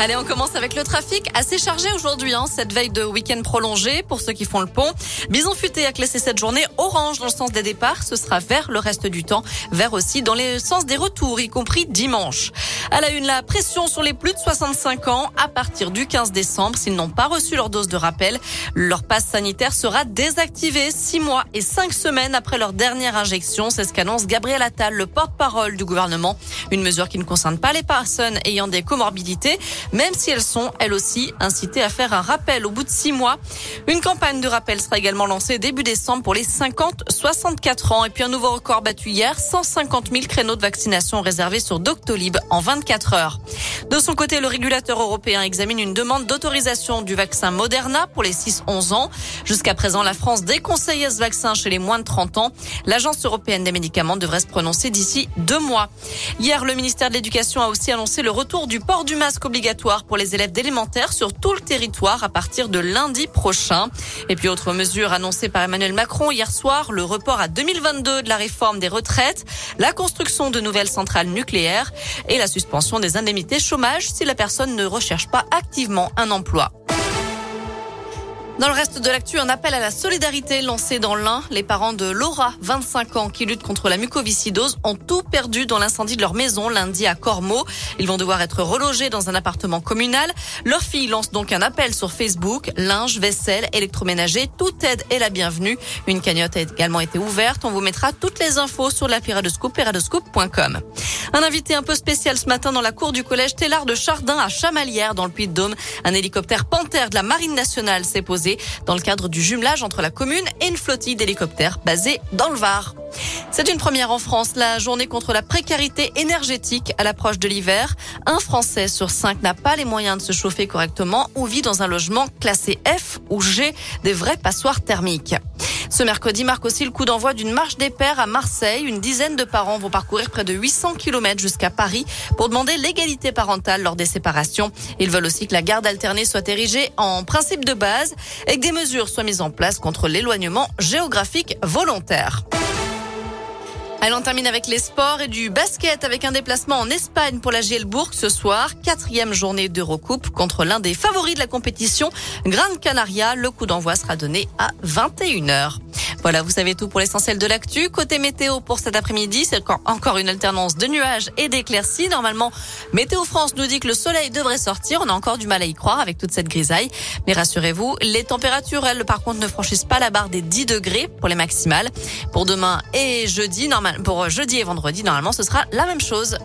Allez, on commence avec le trafic assez chargé aujourd'hui, hein, cette veille de week-end prolongé pour ceux qui font le pont. Bison Futé a classé cette journée orange dans le sens des départs. Ce sera vert le reste du temps, vert aussi dans le sens des retours, y compris dimanche. À la une, la pression sur les plus de 65 ans à partir du 15 décembre. S'ils n'ont pas reçu leur dose de rappel, leur passe sanitaire sera désactivé six mois et cinq semaines après leur dernière injection. C'est ce qu'annonce Gabriel Attal, le porte-parole du gouvernement. Une mesure qui ne concerne pas les personnes ayant des comorbidités même si elles sont, elles aussi, incitées à faire un rappel au bout de six mois. Une campagne de rappel sera également lancée début décembre pour les 50-64 ans. Et puis un nouveau record battu hier, 150 000 créneaux de vaccination réservés sur Doctolib en 24 heures. De son côté, le régulateur européen examine une demande d'autorisation du vaccin Moderna pour les 6-11 ans. Jusqu'à présent, la France déconseillait ce vaccin chez les moins de 30 ans. L'Agence européenne des médicaments devrait se prononcer d'ici deux mois. Hier, le ministère de l'Éducation a aussi annoncé le retour du port du masque obligatoire pour les élèves d'élémentaire sur tout le territoire à partir de lundi prochain. Et puis autre mesure annoncée par Emmanuel Macron hier soir, le report à 2022 de la réforme des retraites, la construction de nouvelles centrales nucléaires et la suspension des indemnités chômage si la personne ne recherche pas activement un emploi. Dans le reste de l'actu, un appel à la solidarité lancé dans l'Ain. Les parents de Laura, 25 ans, qui lutte contre la mucoviscidose, ont tout perdu dans l'incendie de leur maison lundi à Cormeaux. Ils vont devoir être relogés dans un appartement communal. Leur fille lance donc un appel sur Facebook. Linge, vaisselle, électroménager, toute aide est la bienvenue. Une cagnotte a également été ouverte. On vous mettra toutes les infos sur l'appli radescoop.com. Un invité un peu spécial ce matin dans la cour du collège Télard de Chardin à Chamalières dans le Puy-de-Dôme. Un hélicoptère Panthère de la Marine nationale s'est posé dans le cadre du jumelage entre la commune et une flottille d'hélicoptères basée dans le Var. C'est une première en France, la journée contre la précarité énergétique à l'approche de l'hiver. Un Français sur cinq n'a pas les moyens de se chauffer correctement ou vit dans un logement classé F ou G, des vrais passoires thermiques. Ce mercredi marque aussi le coup d'envoi d'une marche des pères à Marseille. Une dizaine de parents vont parcourir près de 800 km jusqu'à Paris pour demander l'égalité parentale lors des séparations. Ils veulent aussi que la garde alternée soit érigée en principe de base et que des mesures soient mises en place contre l'éloignement géographique volontaire. Allez, on termine avec les sports et du basket avec un déplacement en Espagne pour la Gielbourg ce soir. Quatrième journée d'Eurocoupe contre l'un des favoris de la compétition, Gran Canaria. Le coup d'envoi sera donné à 21h. Voilà, vous savez tout pour l'essentiel de l'actu. Côté météo pour cet après-midi, c'est encore une alternance de nuages et d'éclaircies. Normalement, Météo France nous dit que le soleil devrait sortir. On a encore du mal à y croire avec toute cette grisaille. Mais rassurez-vous, les températures, elles, par contre, ne franchissent pas la barre des 10 degrés pour les maximales. Pour demain et jeudi, normal, pour jeudi et vendredi, normalement, ce sera la même chose.